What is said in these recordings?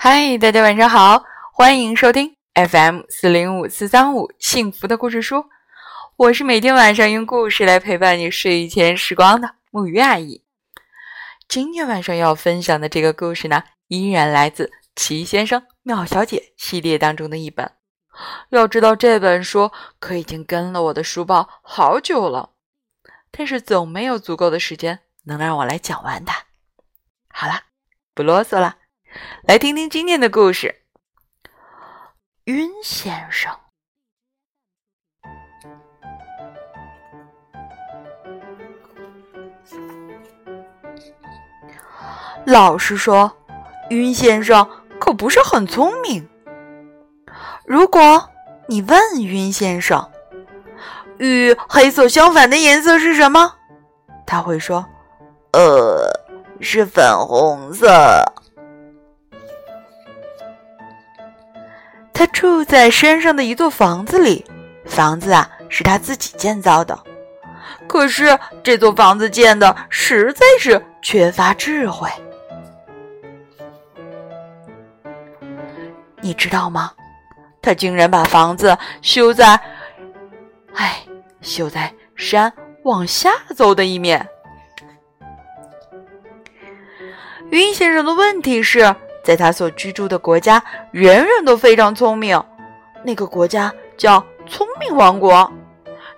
嗨，大家晚上好，欢迎收听 FM 四零五四三五幸福的故事书。我是每天晚上用故事来陪伴你睡前时光的木鱼阿姨。今天晚上要分享的这个故事呢，依然来自《奇先生妙小姐》系列当中的一本。要知道这本书可已经跟了我的书包好久了，但是总没有足够的时间能让我来讲完它。好了，不啰嗦了，来听听今天的故事。晕先生，老实说，晕先生可不是很聪明。如果你问晕先生，与黑色相反的颜色是什么？他会说：“呃，是粉红色。”他住在山上的一座房子里，房子啊是他自己建造的。可是这座房子建的实在是缺乏智慧，你知道吗？他竟然把房子修在，哎，修在山往下走的一面。云先生的问题是在他所居住的国家，人人都非常聪明。那个国家叫聪明王国，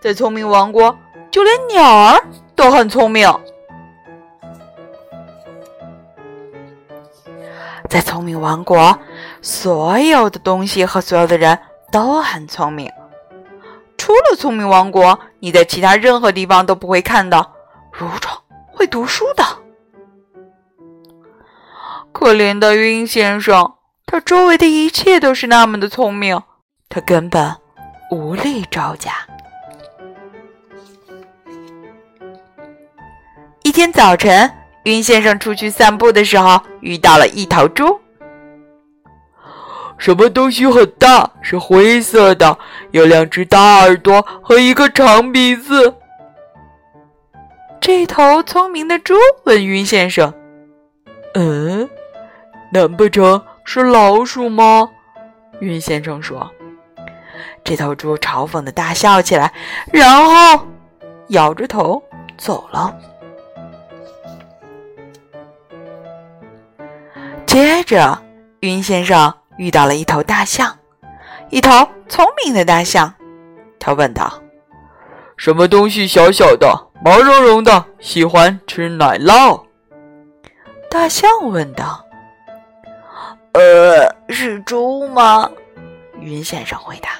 在聪明王国，就连鸟儿都很聪明。在聪明王国，所有的东西和所有的人都很聪明。除了聪明王国，你在其他任何地方都不会看到蠕虫会读书的。可怜的晕先生，他周围的一切都是那么的聪明，他根本无力招架。一天早晨。晕先生出去散步的时候，遇到了一头猪。什么东西很大，是灰色的，有两只大耳朵和一个长鼻子。这头聪明的猪问晕先生：“嗯，难不成是老鼠吗？”云先生说。这头猪嘲讽的大笑起来，然后摇着头走了。接着，云先生遇到了一头大象，一头聪明的大象。他问道：“什么东西小小的、毛茸茸的，喜欢吃奶酪？”大象问道。“呃，是猪吗？”云先生回答。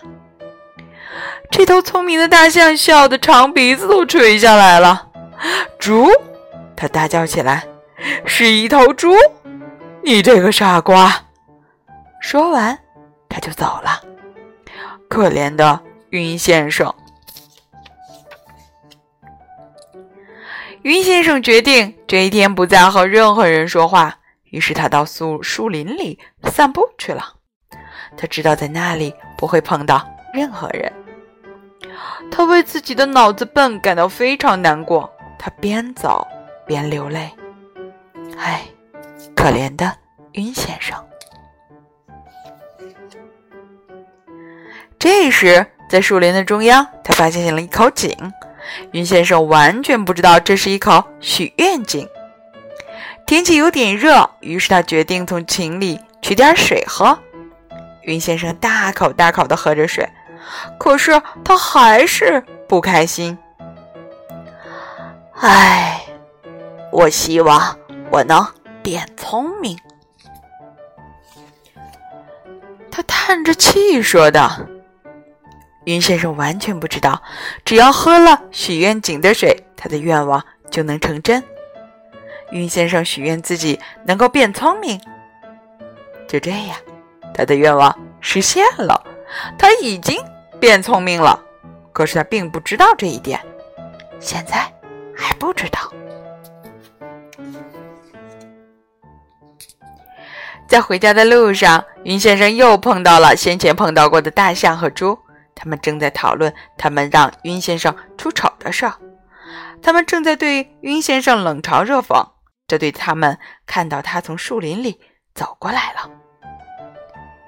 这头聪明的大象笑得长鼻子都垂下来了。“猪！”他大叫起来，“是一头猪！”你这个傻瓜！说完，他就走了。可怜的云先生。云先生决定这一天不再和任何人说话，于是他到树树林里散步去了。他知道在那里不会碰到任何人。他为自己的脑子笨感到非常难过。他边走边流泪。唉。可怜的云先生。这时，在树林的中央，他发现了一口井。云先生完全不知道这是一口许愿井。天气有点热，于是他决定从井里取点水喝。云先生大口大口的喝着水，可是他还是不开心。唉，我希望我能。变聪明，他叹着气说道：“云先生完全不知道，只要喝了许愿井的水，他的愿望就能成真。云先生许愿自己能够变聪明，就这样，他的愿望实现了，他已经变聪明了。可是他并不知道这一点，现在还不知道。”在回家的路上，云先生又碰到了先前碰到过的大象和猪。他们正在讨论他们让云先生出丑的事儿。他们正在对云先生冷嘲热讽，这对他们看到他从树林里走过来了。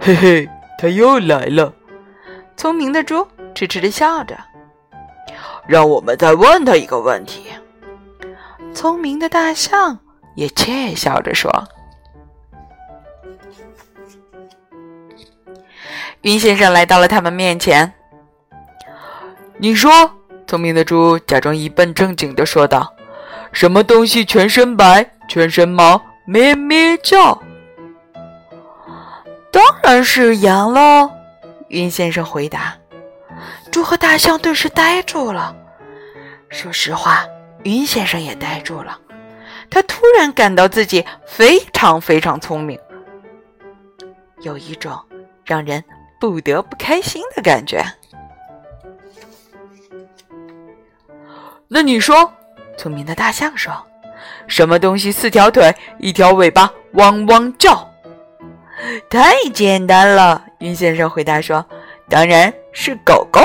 嘿嘿，他又来了。聪明的猪痴痴的笑着。让我们再问他一个问题。聪明的大象也窃笑着说。云先生来到了他们面前。你说，聪明的猪假装一本正经的说道：“什么东西全身白，全身毛，咩咩叫？”当然是羊喽，云先生回答。猪和大象顿时呆住了。说实话，云先生也呆住了。他突然感到自己非常非常聪明，有一种让人不得不开心的感觉。那你说，聪明的大象说：“什么东西四条腿，一条尾巴，汪汪叫？”太简单了，云先生回答说：“当然是狗狗。”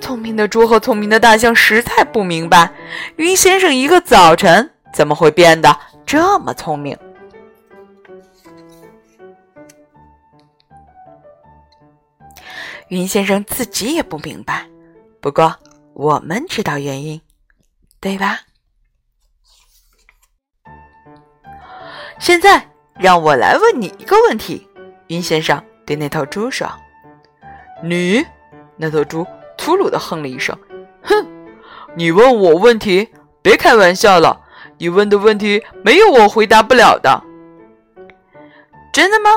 聪明的猪和聪明的大象实在不明白，云先生一个早晨怎么会变得这么聪明。云先生自己也不明白，不过我们知道原因，对吧？现在让我来问你一个问题，云先生对那头猪说：“你，那头猪。”粗鲁的哼了一声，“哼，你问我问题，别开玩笑了。你问的问题没有我回答不了的。”真的吗？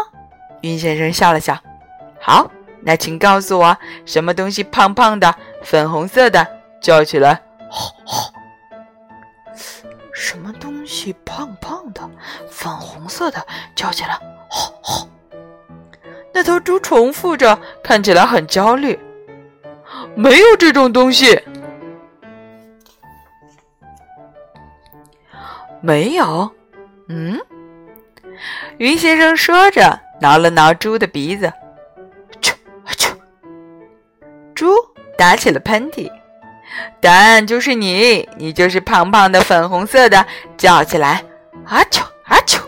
云先生笑了笑。“好，那请告诉我，什么东西胖胖的、粉红色的，叫起来，吼吼？胖胖的、粉红色的，叫起来，吼吼？”那头猪重复着，看起来很焦虑。没有这种东西，没有。嗯，云先生说着，挠了挠猪的鼻子，啾啾，猪打起了喷嚏。答案就是你，你就是胖胖的、粉红色的，叫起来，啊啾啊啾。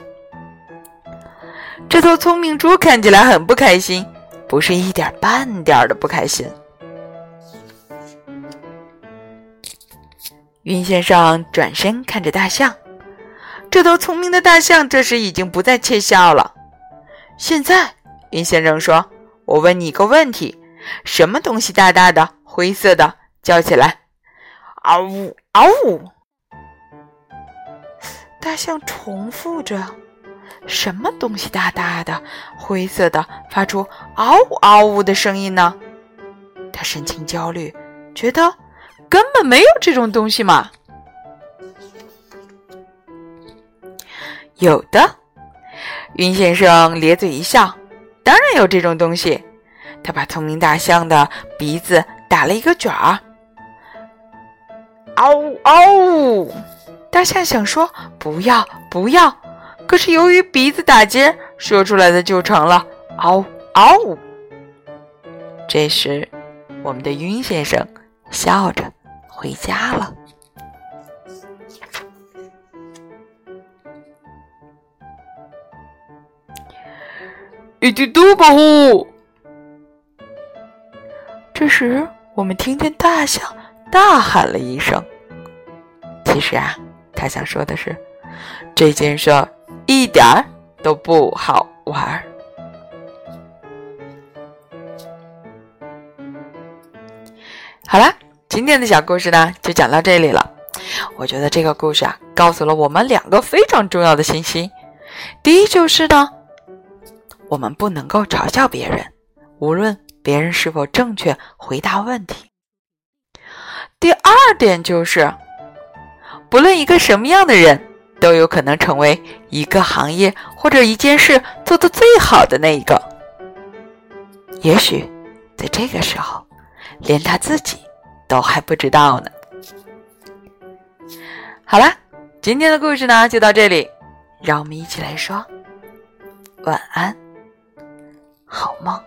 这头聪明猪看起来很不开心，不是一点半点的不开心。云先生转身看着大象，这头聪明的大象这时已经不再窃笑了。现在，云先生说：“我问你一个问题，什么东西大大的、灰色的，叫起来，嗷呜嗷呜？”大象重复着：“什么东西大大的、灰色的，发出嗷呜嗷呜的声音呢？”他神情焦虑，觉得。根本没有这种东西嘛！有的，云先生咧嘴一笑，当然有这种东西。他把聪明大象的鼻子打了一个卷儿。嗷呜嗷呜！大象想说不要不要，可是由于鼻子打结，说出来的就成了嗷嗷呜。这时，我们的晕先生笑着。回家了。一滴嘟保护。这时，我们听见大象大喊了一声。其实啊，他想说的是，这件事一点儿都不好玩儿。好啦。今天的小故事呢，就讲到这里了。我觉得这个故事啊，告诉了我们两个非常重要的信息。第一就是呢，我们不能够嘲笑别人，无论别人是否正确回答问题。第二点就是，不论一个什么样的人，都有可能成为一个行业或者一件事做的最好的那一个。也许在这个时候，连他自己。都还不知道呢。好了，今天的故事呢就到这里，让我们一起来说晚安，好梦。